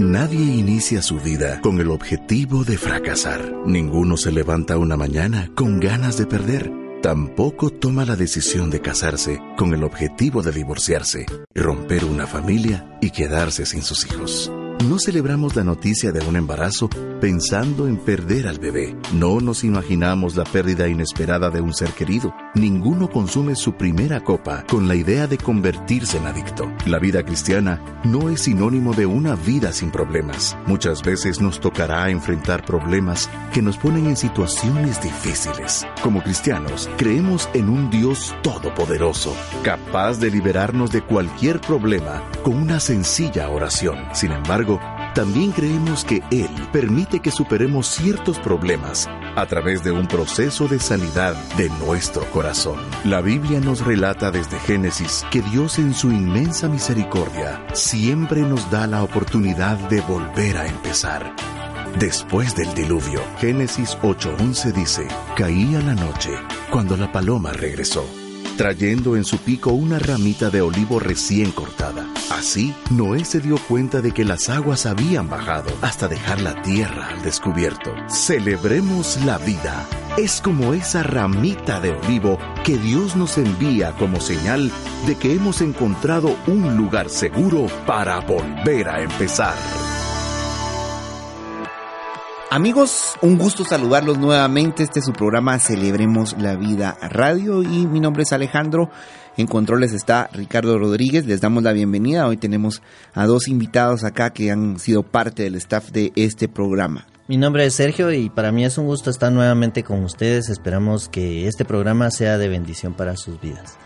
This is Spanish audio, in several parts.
Nadie inicia su vida con el objetivo de fracasar. Ninguno se levanta una mañana con ganas de perder. Tampoco toma la decisión de casarse con el objetivo de divorciarse, romper una familia y quedarse sin sus hijos. No celebramos la noticia de un embarazo pensando en perder al bebé. No nos imaginamos la pérdida inesperada de un ser querido. Ninguno consume su primera copa con la idea de convertirse en adicto. La vida cristiana no es sinónimo de una vida sin problemas. Muchas veces nos tocará enfrentar problemas que nos ponen en situaciones difíciles. Como cristianos, creemos en un Dios todopoderoso, capaz de liberarnos de cualquier problema con una sencilla oración. Sin embargo, también creemos que Él permite que superemos ciertos problemas a través de un proceso de sanidad de nuestro corazón. La Biblia nos relata desde Génesis que Dios en su inmensa misericordia siempre nos da la oportunidad de volver a empezar. Después del diluvio, Génesis 8:11 dice, caía la noche cuando la paloma regresó trayendo en su pico una ramita de olivo recién cortada. Así, Noé se dio cuenta de que las aguas habían bajado hasta dejar la tierra al descubierto. Celebremos la vida. Es como esa ramita de olivo que Dios nos envía como señal de que hemos encontrado un lugar seguro para volver a empezar. Amigos, un gusto saludarlos nuevamente. Este es su programa Celebremos la Vida Radio y mi nombre es Alejandro. En controles está Ricardo Rodríguez. Les damos la bienvenida. Hoy tenemos a dos invitados acá que han sido parte del staff de este programa. Mi nombre es Sergio y para mí es un gusto estar nuevamente con ustedes. Esperamos que este programa sea de bendición para sus vidas.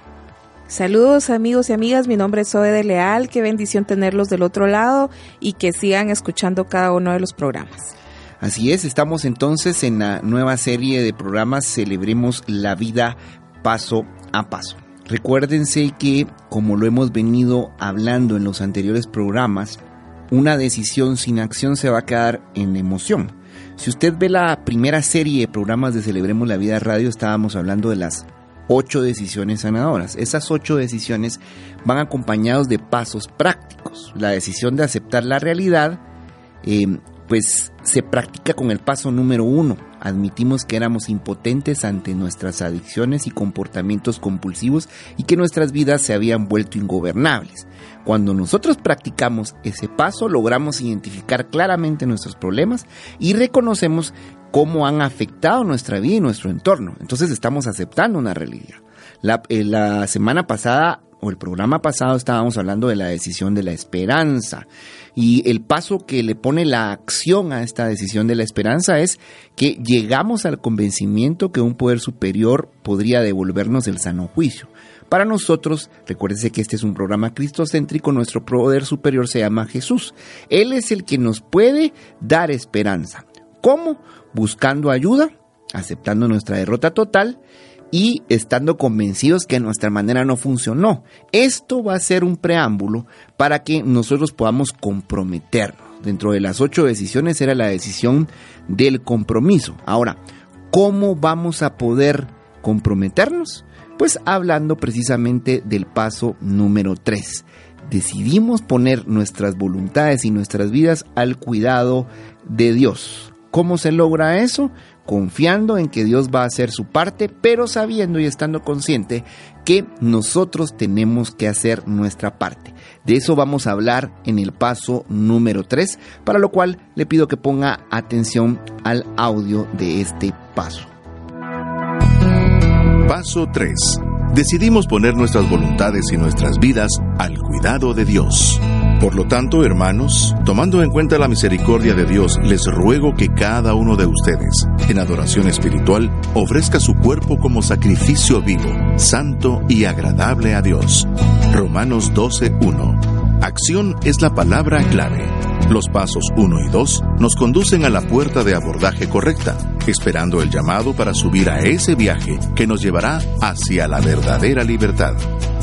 Saludos amigos y amigas, mi nombre es Zoe de Leal, qué bendición tenerlos del otro lado y que sigan escuchando cada uno de los programas. Así es, estamos entonces en la nueva serie de programas Celebremos la vida paso a paso. Recuérdense que, como lo hemos venido hablando en los anteriores programas, una decisión sin acción se va a quedar en emoción. Si usted ve la primera serie de programas de Celebremos la Vida Radio, estábamos hablando de las ocho decisiones sanadoras. Esas ocho decisiones van acompañados de pasos prácticos. La decisión de aceptar la realidad, eh, pues se practica con el paso número uno. Admitimos que éramos impotentes ante nuestras adicciones y comportamientos compulsivos y que nuestras vidas se habían vuelto ingobernables. Cuando nosotros practicamos ese paso, logramos identificar claramente nuestros problemas y reconocemos cómo han afectado nuestra vida y nuestro entorno. Entonces estamos aceptando una realidad. La, eh, la semana pasada o el programa pasado estábamos hablando de la decisión de la esperanza. Y el paso que le pone la acción a esta decisión de la esperanza es que llegamos al convencimiento que un poder superior podría devolvernos el sano juicio. Para nosotros, recuérdense que este es un programa cristocéntrico, nuestro poder superior se llama Jesús. Él es el que nos puede dar esperanza. ¿Cómo? Buscando ayuda, aceptando nuestra derrota total y estando convencidos que nuestra manera no funcionó. Esto va a ser un preámbulo para que nosotros podamos comprometernos. Dentro de las ocho decisiones era la decisión del compromiso. Ahora, ¿cómo vamos a poder comprometernos? Pues hablando precisamente del paso número tres. Decidimos poner nuestras voluntades y nuestras vidas al cuidado de Dios. ¿Cómo se logra eso? Confiando en que Dios va a hacer su parte, pero sabiendo y estando consciente que nosotros tenemos que hacer nuestra parte. De eso vamos a hablar en el paso número 3, para lo cual le pido que ponga atención al audio de este paso. Paso 3. Decidimos poner nuestras voluntades y nuestras vidas al cuidado de Dios. Por lo tanto, hermanos, tomando en cuenta la misericordia de Dios, les ruego que cada uno de ustedes, en adoración espiritual, ofrezca su cuerpo como sacrificio vivo, santo y agradable a Dios. Romanos 12.1. Acción es la palabra clave. Los pasos 1 y 2 nos conducen a la puerta de abordaje correcta, esperando el llamado para subir a ese viaje que nos llevará hacia la verdadera libertad.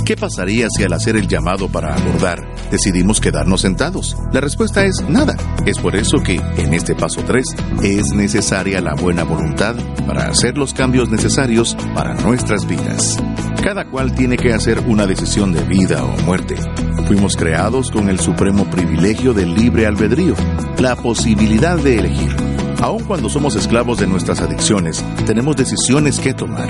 ¿Qué pasaría si al hacer el llamado para abordar decidimos quedarnos sentados? La respuesta es nada. Es por eso que, en este paso 3, es necesaria la buena voluntad para hacer los cambios necesarios para nuestras vidas. Cada cual tiene que hacer una decisión de vida o muerte. Fuimos creados con el supremo privilegio del libre albedrío, la posibilidad de elegir. Aun cuando somos esclavos de nuestras adicciones, tenemos decisiones que tomar.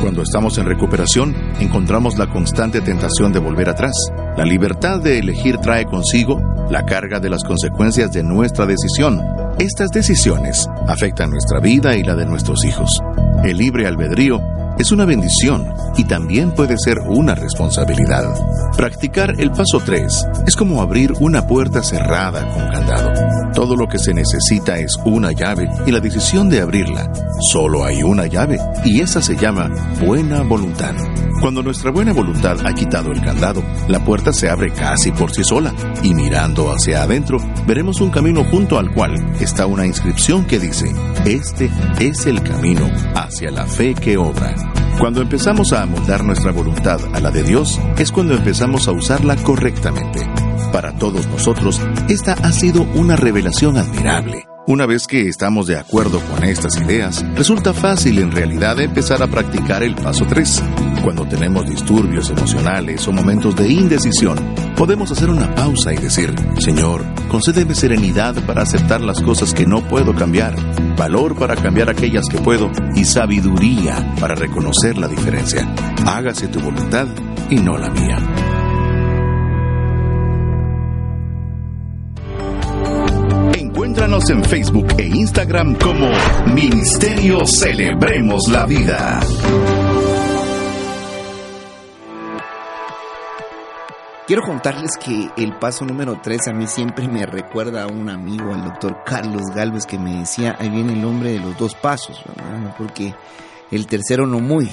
Cuando estamos en recuperación, encontramos la constante tentación de volver atrás. La libertad de elegir trae consigo la carga de las consecuencias de nuestra decisión. Estas decisiones afectan nuestra vida y la de nuestros hijos. El libre albedrío es una bendición y también puede ser una responsabilidad. Practicar el paso 3 es como abrir una puerta cerrada con candado. Todo lo que se necesita es una llave y la decisión de abrirla. Solo hay una llave y esa se llama buena voluntad. Cuando nuestra buena voluntad ha quitado el candado, la puerta se abre casi por sí sola y mirando hacia adentro veremos un camino junto al cual está una inscripción que dice, este es el camino hacia la fe que obra. Cuando empezamos a amoldar nuestra voluntad a la de Dios, es cuando empezamos a usarla correctamente. Para todos nosotros, esta ha sido una revelación admirable. Una vez que estamos de acuerdo con estas ideas, resulta fácil en realidad empezar a practicar el paso 3. Cuando tenemos disturbios emocionales o momentos de indecisión, podemos hacer una pausa y decir, Señor, concédeme serenidad para aceptar las cosas que no puedo cambiar, valor para cambiar aquellas que puedo y sabiduría para reconocer la diferencia. Hágase tu voluntad y no la mía. Encuéntranos en Facebook e Instagram como Ministerio Celebremos la Vida. Quiero contarles que el paso número 3 a mí siempre me recuerda a un amigo, al doctor Carlos Galvez, que me decía, ahí viene el nombre de los dos pasos, ¿verdad? porque el tercero no muy.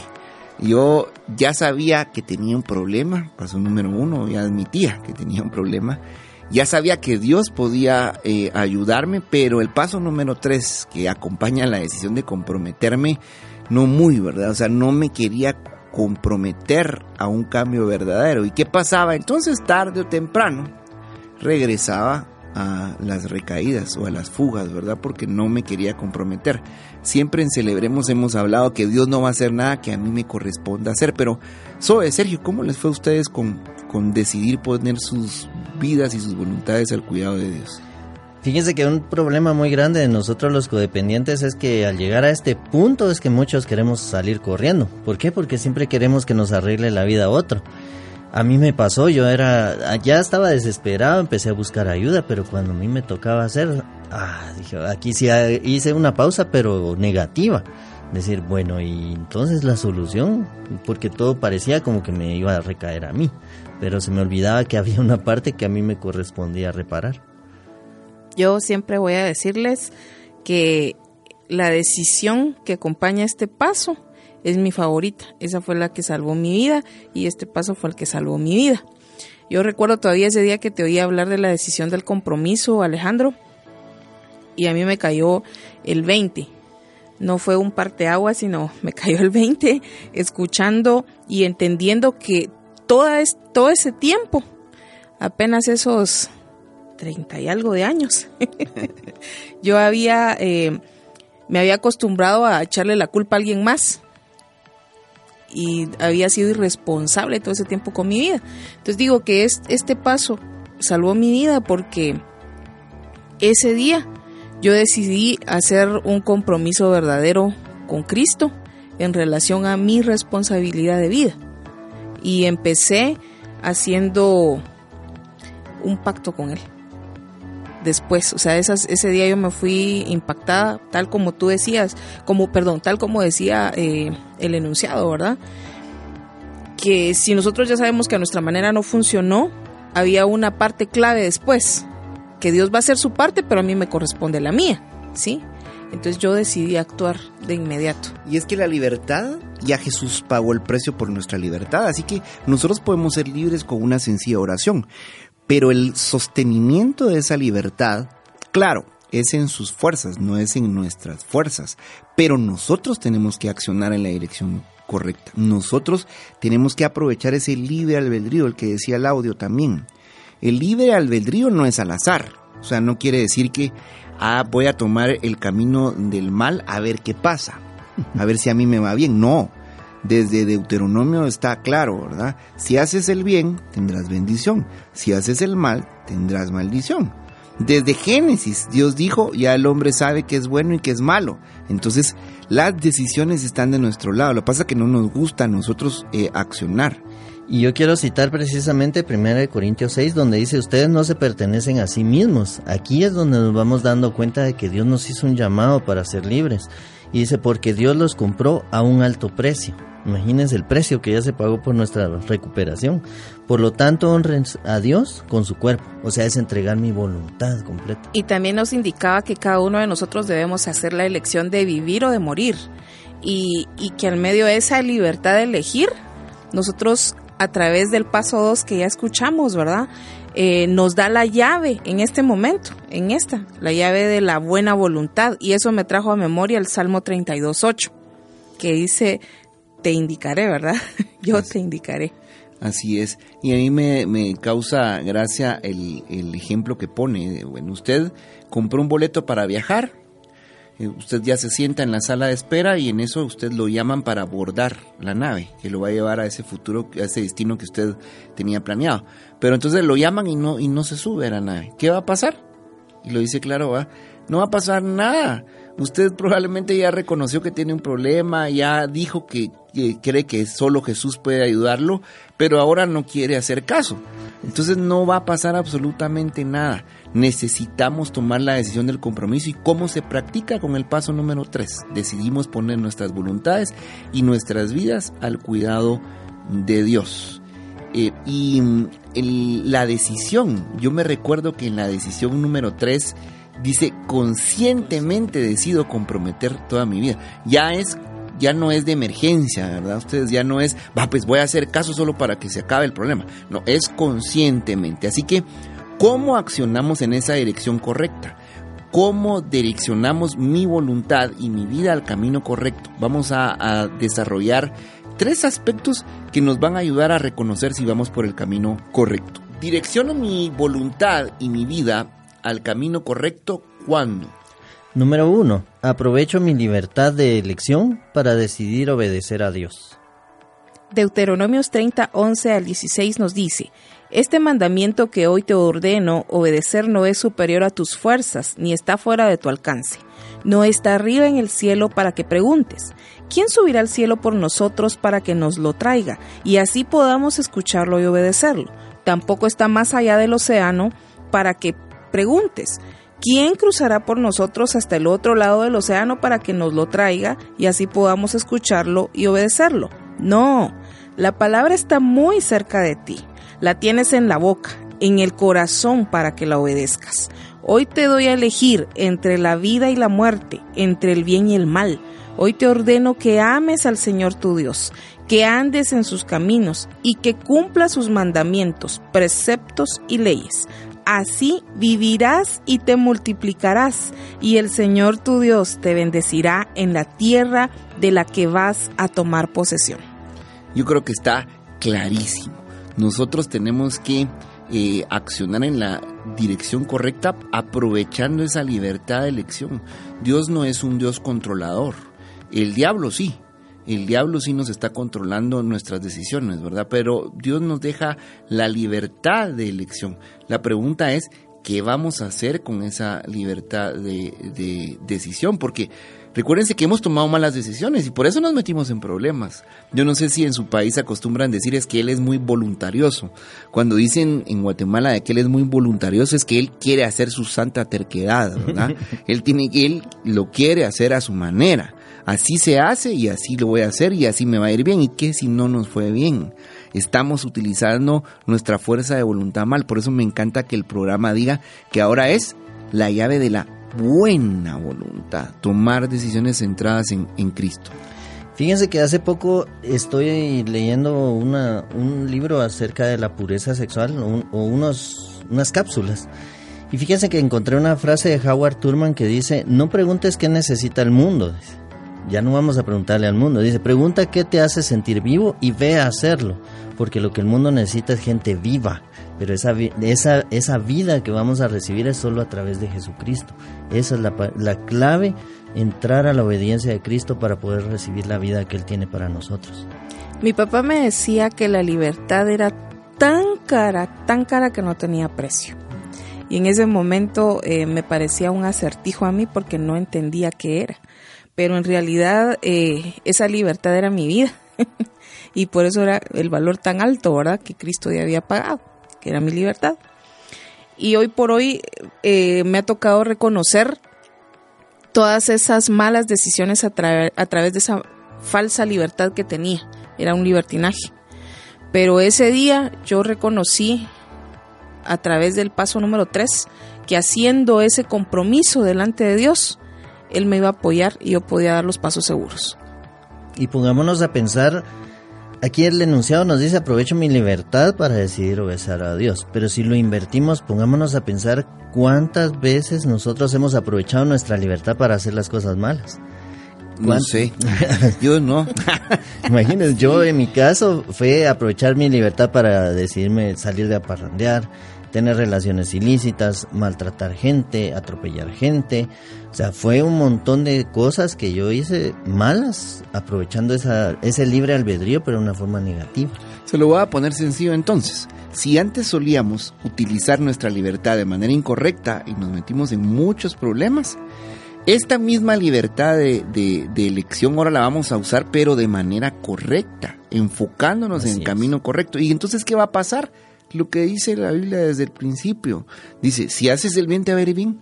Yo ya sabía que tenía un problema, paso número uno, ya admitía que tenía un problema, ya sabía que Dios podía eh, ayudarme, pero el paso número tres que acompaña la decisión de comprometerme, no muy, ¿verdad? O sea, no me quería comprometer a un cambio verdadero. ¿Y qué pasaba? Entonces tarde o temprano regresaba a las recaídas o a las fugas, ¿verdad? Porque no me quería comprometer. Siempre en Celebremos hemos hablado que Dios no va a hacer nada que a mí me corresponda hacer, pero Zoe, Sergio, ¿cómo les fue a ustedes con, con decidir poner sus vidas y sus voluntades al cuidado de Dios? Fíjense que un problema muy grande de nosotros los codependientes es que al llegar a este punto es que muchos queremos salir corriendo. ¿Por qué? Porque siempre queremos que nos arregle la vida a otro. A mí me pasó, yo era, ya estaba desesperado, empecé a buscar ayuda, pero cuando a mí me tocaba hacer, ah, dije, aquí sí hice una pausa, pero negativa. Decir, bueno, y entonces la solución, porque todo parecía como que me iba a recaer a mí, pero se me olvidaba que había una parte que a mí me correspondía reparar. Yo siempre voy a decirles que la decisión que acompaña este paso es mi favorita. Esa fue la que salvó mi vida y este paso fue el que salvó mi vida. Yo recuerdo todavía ese día que te oí hablar de la decisión del compromiso, Alejandro, y a mí me cayó el 20. No fue un parteaguas, sino me cayó el 20 escuchando y entendiendo que toda es, todo ese tiempo, apenas esos 30 y algo de años. yo había, eh, me había acostumbrado a echarle la culpa a alguien más y había sido irresponsable todo ese tiempo con mi vida. Entonces digo que es, este paso salvó mi vida porque ese día yo decidí hacer un compromiso verdadero con Cristo en relación a mi responsabilidad de vida. Y empecé haciendo un pacto con Él después. O sea, esas, ese día yo me fui impactada, tal como tú decías, como, perdón, tal como decía eh, el enunciado, ¿verdad? Que si nosotros ya sabemos que a nuestra manera no funcionó, había una parte clave después, que Dios va a hacer su parte, pero a mí me corresponde la mía, ¿sí? Entonces yo decidí actuar de inmediato. Y es que la libertad, ya Jesús pagó el precio por nuestra libertad, así que nosotros podemos ser libres con una sencilla oración. Pero el sostenimiento de esa libertad, claro, es en sus fuerzas, no es en nuestras fuerzas. Pero nosotros tenemos que accionar en la dirección correcta. Nosotros tenemos que aprovechar ese libre albedrío, el que decía el audio también. El libre albedrío no es al azar. O sea, no quiere decir que ah, voy a tomar el camino del mal a ver qué pasa, a ver si a mí me va bien. No, desde Deuteronomio está claro, ¿verdad? Si haces el bien, tendrás bendición. Si haces el mal, tendrás maldición. Desde Génesis, Dios dijo, ya el hombre sabe que es bueno y que es malo. Entonces, las decisiones están de nuestro lado. Lo que pasa es que no nos gusta a nosotros eh, accionar. Y yo quiero citar precisamente 1 Corintios 6, donde dice, ustedes no se pertenecen a sí mismos. Aquí es donde nos vamos dando cuenta de que Dios nos hizo un llamado para ser libres. Y dice, porque Dios los compró a un alto precio. Imagínense el precio que ya se pagó por nuestra recuperación. Por lo tanto, honren a Dios con su cuerpo. O sea, es entregar mi voluntad completa. Y también nos indicaba que cada uno de nosotros debemos hacer la elección de vivir o de morir. Y, y que al medio de esa libertad de elegir, nosotros a través del paso 2 que ya escuchamos, ¿verdad? Eh, nos da la llave en este momento, en esta, la llave de la buena voluntad. Y eso me trajo a memoria el Salmo 32.8, que dice, te indicaré, ¿verdad? Yo te indicaré. Así es. Y a mí me, causa gracia el, el, ejemplo que pone. Bueno, usted compró un boleto para viajar, eh, usted ya se sienta en la sala de espera y en eso usted lo llaman para abordar la nave, que lo va a llevar a ese futuro, a ese destino que usted tenía planeado. Pero entonces lo llaman y no, y no se sube a la nave. ¿Qué va a pasar? Y lo dice claro, ¿va? no va a pasar nada usted probablemente ya reconoció que tiene un problema, ya dijo que, cree que solo Jesús puede ayudarlo, pero ahora no quiere hacer caso. Entonces no va a pasar absolutamente nada. Necesitamos tomar la decisión del compromiso y cómo se practica con el paso número 3. Decidimos poner nuestras voluntades y nuestras vidas al cuidado de Dios. Eh, y mm, la decisión, yo me recuerdo que en la decisión número 3 dice, conscientemente decido comprometer toda mi vida. Ya es ya no es de emergencia, ¿verdad? Ustedes ya no es, va, pues voy a hacer caso solo para que se acabe el problema. No, es conscientemente. Así que, ¿cómo accionamos en esa dirección correcta? ¿Cómo direccionamos mi voluntad y mi vida al camino correcto? Vamos a, a desarrollar tres aspectos que nos van a ayudar a reconocer si vamos por el camino correcto. Direcciono mi voluntad y mi vida al camino correcto cuando? Número uno, aprovecho mi libertad de elección para decidir obedecer a Dios. Deuteronomios 30, 11 al 16 nos dice, Este mandamiento que hoy te ordeno obedecer no es superior a tus fuerzas, ni está fuera de tu alcance. No está arriba en el cielo para que preguntes, ¿quién subirá al cielo por nosotros para que nos lo traiga y así podamos escucharlo y obedecerlo? Tampoco está más allá del océano para que preguntes, ¿quién cruzará por nosotros hasta el otro lado del océano para que nos lo traiga y así podamos escucharlo y obedecerlo? No, la palabra está muy cerca de ti, la tienes en la boca, en el corazón para que la obedezcas. Hoy te doy a elegir entre la vida y la muerte, entre el bien y el mal. Hoy te ordeno que ames al Señor tu Dios, que andes en sus caminos y que cumpla sus mandamientos, preceptos y leyes así vivirás y te multiplicarás, y el Señor tu Dios te bendecirá en la tierra de la que vas a tomar posesión. Yo creo que está clarísimo. Nosotros tenemos que eh, accionar en la dirección correcta aprovechando esa libertad de elección. Dios no es un Dios controlador. El diablo sí, el diablo sí nos está controlando nuestras decisiones, ¿verdad? Pero Dios nos deja la libertad de elección. La pregunta es, ¿qué vamos a hacer con esa libertad de, decisión? Porque recuérdense que hemos tomado malas decisiones y por eso nos metimos en problemas. Yo no sé si en su país acostumbran decir es que él es muy voluntarioso. Cuando dicen en Guatemala de que él es muy voluntarioso es que él quiere hacer su santa terquedad, ¿verdad? él tiene él lo quiere hacer a su manera así se hace y así lo voy a hacer y así me va a ir bien. ¿Y qué si no nos fue bien? Estamos utilizando nuestra fuerza de voluntad mal. Por eso me encanta que el programa diga que ahora es la llave de la buena voluntad, tomar decisiones centradas en, Cristo. Fíjense que hace poco estoy leyendo un libro acerca de la pureza sexual o unos, unas cápsulas. Y fíjense que encontré una frase de Howard Turman que dice, no preguntes qué necesita el mundo. Ya no vamos a preguntarle al mundo. Dice, pregunta qué te hace sentir vivo y ve a hacerlo. Porque lo que el mundo necesita es gente viva, pero esa, esa, esa vida que vamos a recibir es solo a través de Jesucristo. Esa es la, la clave, entrar a la obediencia de Cristo para poder recibir la vida que Él tiene para nosotros. Mi papá me decía que la libertad era tan cara, tan cara que no tenía precio. Y en ese momento eh, me parecía un acertijo a mí porque no entendía qué era. Pero en realidad eh, esa libertad era mi vida. y por eso era el valor tan alto, ¿verdad? Que Cristo ya había pagado, que era mi libertad. Y hoy por hoy eh, me ha tocado reconocer todas esas malas decisiones a, a través de esa falsa libertad que tenía. Era un libertinaje. Pero ese día yo reconocí a través del paso número 3 que haciendo ese compromiso delante de Dios, Él me iba a apoyar y yo podía dar los pasos seguros. Y pongámonos a pensar, aquí el enunciado nos dice aprovecho mi libertad para decidir obedecer a Dios, pero si lo invertimos, pongámonos a pensar cuántas veces nosotros hemos aprovechado nuestra libertad para hacer las cosas malas. No sé, yo no. Imagínense, yo en mi caso fue aprovechar mi libertad para decidirme salir de aparrandear, tener relaciones ilícitas, maltratar gente, atropellar gente. O sea, fue un montón de cosas que yo hice malas, aprovechando esa, ese libre albedrío, pero de una forma negativa. Se lo voy a poner sencillo entonces. Si antes solíamos utilizar nuestra libertad de manera incorrecta y nos metimos en muchos problemas, esta misma libertad de, de, elección ahora la vamos a usar, pero de manera correcta, enfocándonos en el camino correcto. Y entonces, ¿qué va a pasar? Lo que dice la Biblia desde el principio. Dice, si haces el bien, te va a ir bien.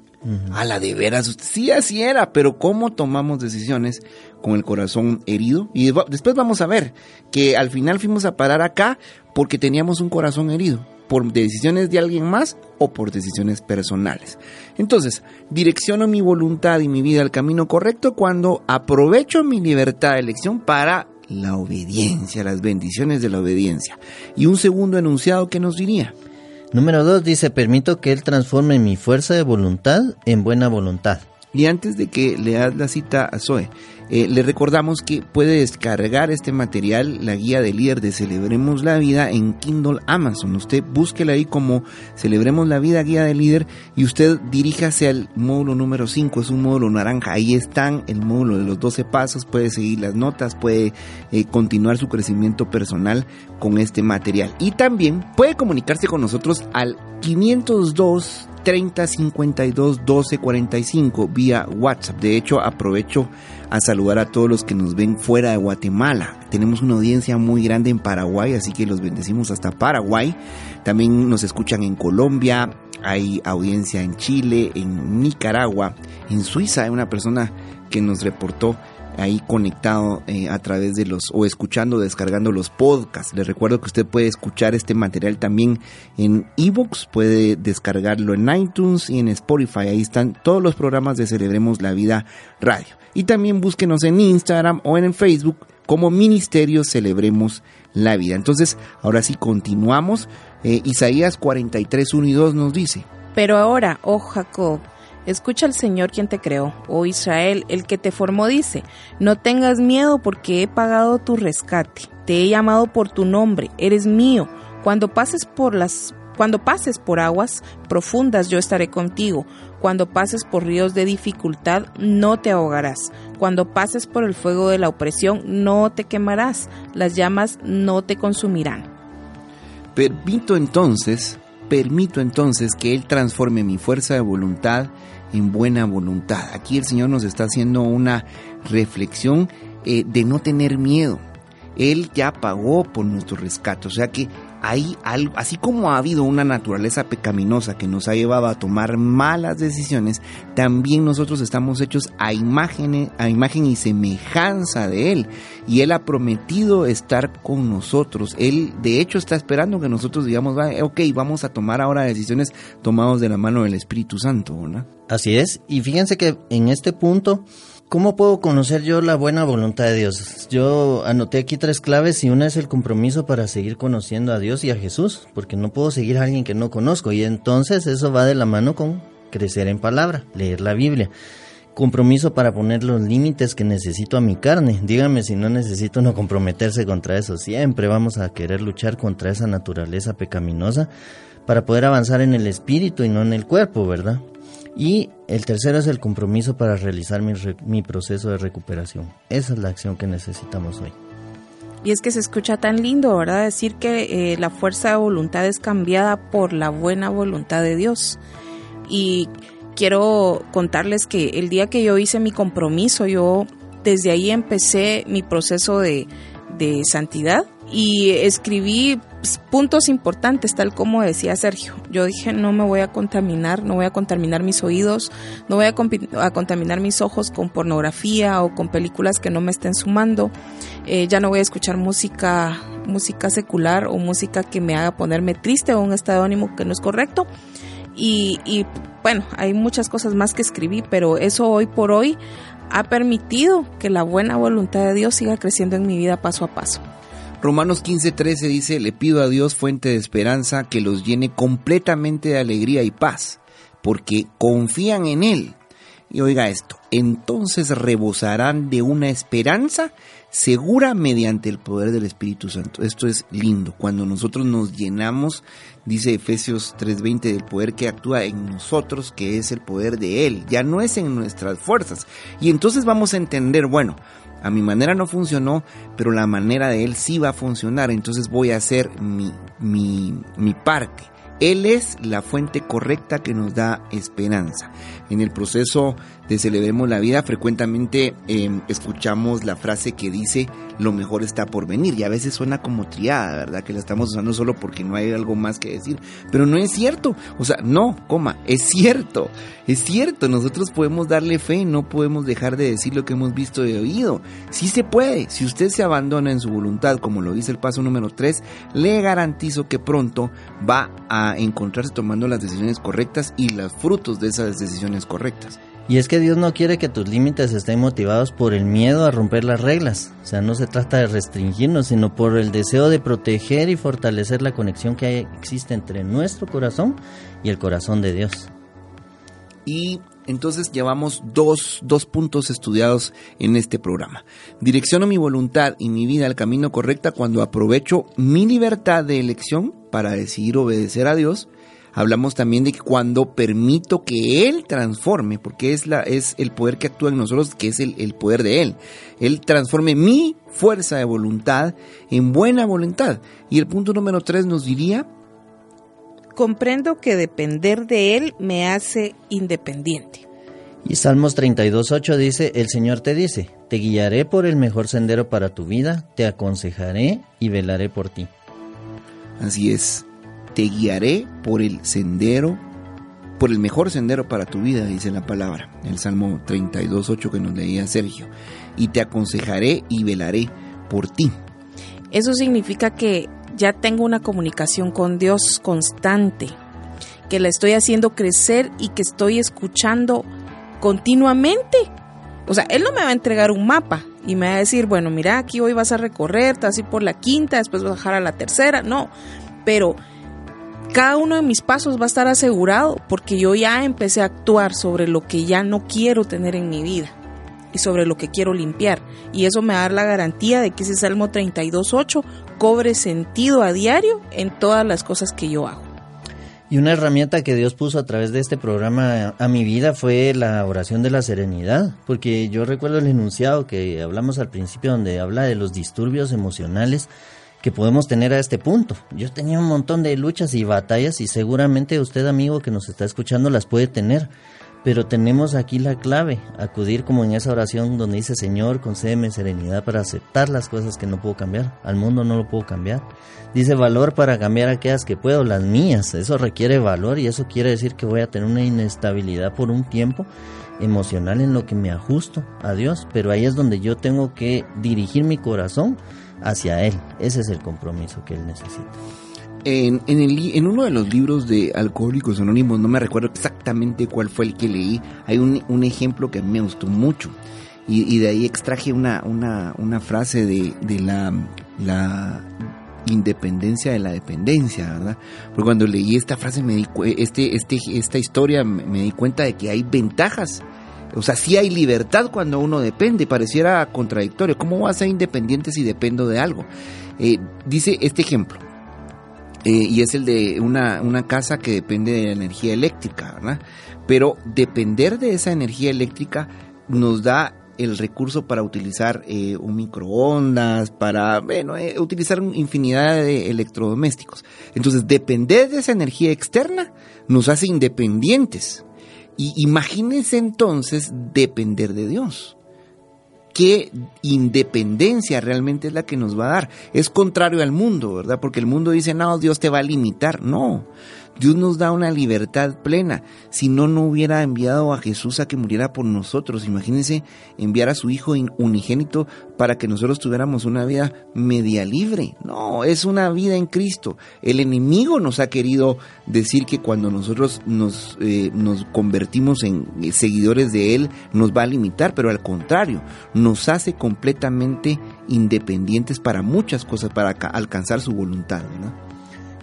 A la de veras, sí así era, pero cómo tomamos decisiones con el corazón herido. Y después vamos a ver que al final fuimos a parar acá porque teníamos un corazón herido por decisiones de alguien más o por decisiones personales. Entonces, direcciono mi voluntad y mi vida al camino correcto cuando aprovecho mi libertad de elección para la obediencia, las bendiciones de la obediencia. Y un segundo enunciado que nos diría. Número dos dice, permito que Él transforme mi fuerza de voluntad en buena voluntad. Y antes de que leas la cita a Zoe, eh, le recordamos que puede descargar este material, la guía del líder de Celebremos la Vida en Kindle Amazon. Usted búsquela ahí como Celebremos la Vida, guía del líder, y usted diríjase al módulo número 5, es un módulo naranja. Ahí están el módulo de los 12 pasos, puede seguir las notas, puede eh, continuar su crecimiento personal con este material. Y también puede comunicarse con nosotros al 502 30 52 12 45 vía WhatsApp. De hecho, aprovecho a saludar a todos los que nos ven fuera de Guatemala. Tenemos una audiencia muy grande en Paraguay, así que los bendecimos hasta Paraguay. También nos escuchan en Colombia, hay audiencia en Chile, en Nicaragua, en Suiza hay una persona que nos reportó ahí conectado eh, a través de los o escuchando, descargando los podcasts. Les recuerdo que usted puede escuchar este material también en ebooks, puede descargarlo en iTunes y en Spotify. Ahí están todos los programas de Celebremos la Vida Radio. Y también búsquenos en Instagram o en Facebook como Ministerio Celebremos la Vida. Entonces, ahora sí continuamos. Eh, Isaías 43, 1 y 2 nos dice. Pero ahora, oh Jacob, Escucha al Señor quien te creó, oh Israel, el que te formó dice, no tengas miedo porque he pagado tu rescate, te he llamado por tu nombre, eres mío. Cuando pases por las cuando pases por aguas profundas yo estaré contigo. Cuando pases por ríos de dificultad no te ahogarás. Cuando pases por el fuego de la opresión no te quemarás. Las llamas no te consumirán. Permito entonces, permito entonces que Él transforme mi fuerza de voluntad en buena voluntad. Aquí el Señor nos está haciendo una reflexión eh, de no tener miedo. Él ya pagó por nuestro rescate. O sea que hay algo, así como ha habido una naturaleza pecaminosa que nos ha llevado a tomar malas decisiones, también nosotros estamos hechos a imagen, a imagen y semejanza de Él. Y Él ha prometido estar con nosotros. Él, de hecho, está esperando que nosotros digamos, ok, vamos a tomar ahora decisiones tomados de la mano del Espíritu Santo. Así es. Y fíjense que en este punto, ¿Cómo puedo conocer yo la buena voluntad de Dios? Yo anoté aquí tres claves y una es el compromiso para seguir conociendo a Dios y a Jesús, porque no puedo seguir a alguien que no conozco y entonces eso va de la mano con crecer en palabra, leer la Biblia. Compromiso para poner los límites que necesito a mi carne. Dígame si no necesito no comprometerse contra eso. Siempre vamos a querer luchar contra esa naturaleza pecaminosa para poder avanzar en el espíritu y no en el cuerpo, ¿verdad? Y el tercero es el compromiso para realizar mi, proceso de recuperación. Esa es la acción que necesitamos hoy. Y es que se escucha tan lindo, ¿verdad? Decir que eh, la fuerza de voluntad es cambiada por la buena voluntad de Dios. Y quiero contarles que el día que yo hice mi compromiso, yo desde ahí empecé mi proceso de, santidad y escribí puntos importantes, tal como decía Sergio. Yo dije, no me voy a contaminar, no voy a contaminar mis oídos, no voy a, contaminar mis ojos con pornografía o con películas que no me estén sumando. Eh, ya no voy a escuchar música, música secular o música que me haga ponerme triste o un estado de ánimo que no es correcto. Y, y bueno, hay muchas cosas más que escribí, pero eso hoy por hoy ha permitido que la buena voluntad de Dios siga creciendo en mi vida paso a paso. Romanos 15:13 dice, le pido a Dios fuente de esperanza que los llene completamente de alegría y paz, porque confían en Él. Y oiga esto, entonces rebosarán de una esperanza segura mediante el poder del Espíritu Santo. Esto es lindo. Cuando nosotros nos llenamos, dice Efesios 3:20, del poder que actúa en nosotros, que es el poder de Él. Ya no es en nuestras fuerzas. Y entonces vamos a entender, bueno, a mi manera no funcionó, pero la manera de él sí va a funcionar. Entonces voy a hacer mi, mi, mi parte. Él es la fuente correcta que nos da esperanza. En el proceso de Celebremos la Vida frecuentemente em, escuchamos la frase que dice lo mejor está por venir y a veces suena como triada, ¿verdad? Que la estamos usando solo porque no hay algo más que decir. Pero no es cierto. O sea, no, coma, es cierto. Es cierto, nosotros podemos darle fe, no podemos dejar de decir lo que hemos visto y oído. Sí se puede. Si usted se abandona en su voluntad, como lo dice el paso número 3, le garantizo que pronto va a encontrarse tomando las decisiones correctas y los frutos de esas decisiones correctas. Y es que Dios no quiere que tus límites estén motivados por el miedo a romper las reglas. O sea, no se trata de restringirnos, sino por el deseo de proteger y fortalecer la conexión que existe entre nuestro corazón y el corazón de Dios. Y entonces llevamos dos, dos puntos estudiados en este programa. Direcciono mi voluntad y mi vida al camino correcto cuando aprovecho mi libertad de elección para decidir obedecer a Dios Hablamos también de que cuando permito que Él transforme, porque es, la, es el poder que actúa en nosotros, que es el, el poder de Él. Él transforme mi fuerza de voluntad en buena voluntad. Y el punto número tres nos diría... Comprendo que depender de Él me hace independiente. Y Salmos 32.8 dice, el Señor te dice, te guiaré por el mejor sendero para tu vida, te aconsejaré y velaré por ti. Así es te guiaré por el sendero, por el mejor sendero para tu vida, dice la palabra, el Salmo 32.8 que nos leía Sergio, y te aconsejaré y velaré por ti. Eso significa que ya tengo una comunicación con Dios constante, que la estoy haciendo crecer y que estoy escuchando continuamente. O sea, Él no me va a entregar un mapa y me va a decir, bueno, mira, aquí hoy vas a recorrer, te vas a ir por la quinta, después vas a bajar a la tercera. No, pero cada uno de mis pasos va a estar asegurado porque yo ya empecé a actuar sobre lo que ya no quiero tener en mi vida y sobre lo que quiero limpiar. Y eso me da la garantía de que ese Salmo 32.8 cobre sentido a diario en todas las cosas que yo hago. Y una herramienta que Dios puso a través de este programa a mi vida fue la oración de la serenidad, porque yo recuerdo el enunciado que hablamos al principio donde habla de los disturbios emocionales que podemos tener a este punto. Yo tenía un montón de luchas y batallas y seguramente usted amigo que nos está escuchando las puede tener. Pero tenemos aquí la clave, acudir como en esa oración donde dice, Señor, concédeme serenidad para aceptar las cosas que no puedo cambiar. Al mundo no lo puedo cambiar. Dice valor para cambiar aquellas que puedo, las mías. Eso requiere valor y eso quiere decir que voy a tener una inestabilidad por un tiempo emocional en lo que me ajusto a Dios. Pero ahí es donde yo tengo que dirigir mi corazón hacia Él. Ese es el compromiso que Él necesita. En, en, uno de los libros de Alcohólicos Anónimos, no me recuerdo exactamente cuál fue el que leí, hay un, ejemplo que me gustó mucho. Y, de ahí extraje una, frase de, la, la independencia de la dependencia, ¿verdad? Porque cuando leí esta frase, me di, este, este, esta historia, me di cuenta de que hay ventajas O sea, sí hay libertad cuando uno depende, pareciera contradictorio. ¿Cómo voy a ser independiente si dependo de algo? Eh, dice este ejemplo, eh, y es el de una, una casa que depende de la energía eléctrica, ¿verdad? Pero depender de esa energía eléctrica nos da el recurso para utilizar eh, un microondas, para bueno, eh, utilizar infinidad de electrodomésticos. Entonces, depender de esa energía externa nos hace independientes. Y imagínense entonces depender de Dios. ¿Qué independencia realmente es la que nos va a dar? Es contrario al mundo, ¿verdad? Porque el mundo dice, no, Dios te va a limitar. No, Dios nos da una libertad plena. Si no, no hubiera enviado a Jesús a que muriera por nosotros. Imagínense enviar a su Hijo unigénito para que nosotros tuviéramos una vida media libre. No, es una vida en Cristo. El enemigo nos ha querido decir que cuando nosotros nos, eh, nos convertimos en seguidores de Él, nos va a limitar, pero al contrario, nos hace completamente independientes para muchas cosas, para alcanzar su voluntad.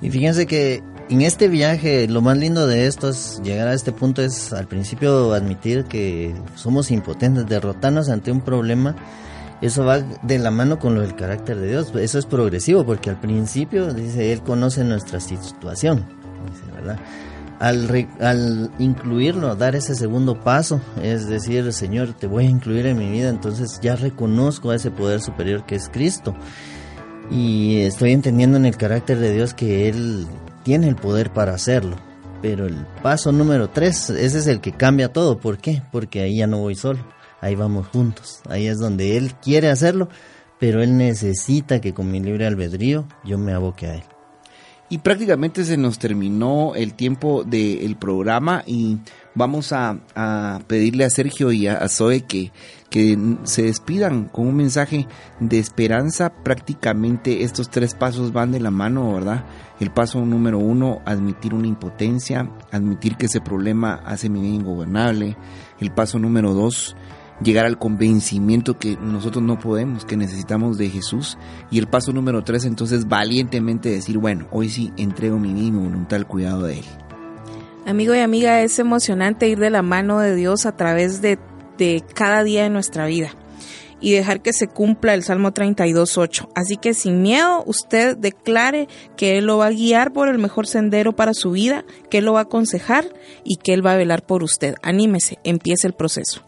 Y fíjense que en este viaje lo más lindo de esto es llegar a este punto es al principio admitir que somos impotentes, derrotarnos ante un problema. Eso va de la mano con lo del carácter de Dios. Eso es progresivo porque al principio dice Él conoce nuestra situación, ¿verdad? Al, al incluirlo, dar ese segundo paso, es decir, Señor, te voy a incluir en mi vida, entonces ya reconozco a ese poder superior que es Cristo. Y estoy entendiendo en el carácter de Dios que Él tiene el poder para hacerlo. Pero el paso número tres, ese es el que cambia todo. ¿Por qué? Porque ahí ya no voy solo, ahí vamos juntos. Ahí es donde Él quiere hacerlo, pero Él necesita que con mi libre albedrío yo me aboque a Él. Y prácticamente se nos terminó el tiempo del programa y vamos a, pedirle a Sergio y a, Zoe que, que se despidan con un mensaje de esperanza. Prácticamente estos tres pasos van de la mano, ¿verdad? El paso número uno, admitir una impotencia, admitir que ese problema hace mi vida ingobernable. El paso número dos, llegar al convencimiento que nosotros no podemos, que necesitamos de Jesús. Y el paso número tres, entonces, valientemente decir, bueno, hoy sí entrego mi vida y mi voluntad al cuidado de Él. Amigo y amiga, es emocionante ir de la mano de Dios a través de, de cada día de nuestra vida y dejar que se cumpla el Salmo 32.8. Así que sin miedo, usted declare que Él lo va a guiar por el mejor sendero para su vida, que Él lo va a aconsejar y que Él va a velar por usted. Anímese, empiece el proceso.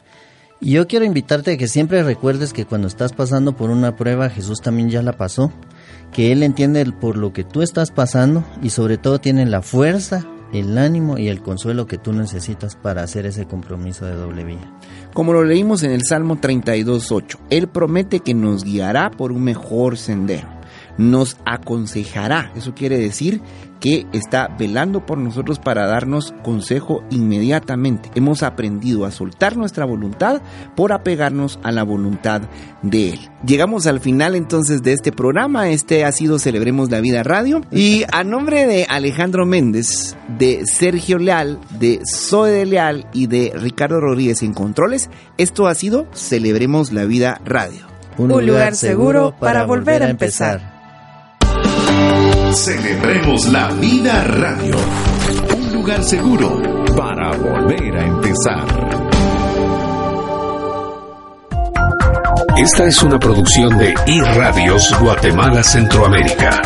Yo quiero invitarte a que siempre recuerdes que cuando estás pasando por una prueba, Jesús también ya la pasó, que Él entiende por lo que tú estás pasando y sobre todo tiene la fuerza, el ánimo y el consuelo que tú necesitas para hacer ese compromiso de doble vía. Como lo leímos en el Salmo 32.8, Él promete que nos guiará por un mejor sendero nos aconsejará. Eso quiere decir que está velando por nosotros para darnos consejo inmediatamente. Hemos aprendido a soltar nuestra voluntad por apegarnos a la voluntad de Él. Llegamos al final entonces de este programa. Este ha sido Celebremos la Vida Radio. Y a nombre de Alejandro Méndez, de Sergio Leal, de Zoe de Leal y de Ricardo Rodríguez en Controles, esto ha sido Celebremos la Vida Radio. Un, lugar, seguro para volver a empezar. Celebremos la vida radio. Un lugar seguro para volver a empezar. Esta es una producción de iRadios Guatemala Centroamérica.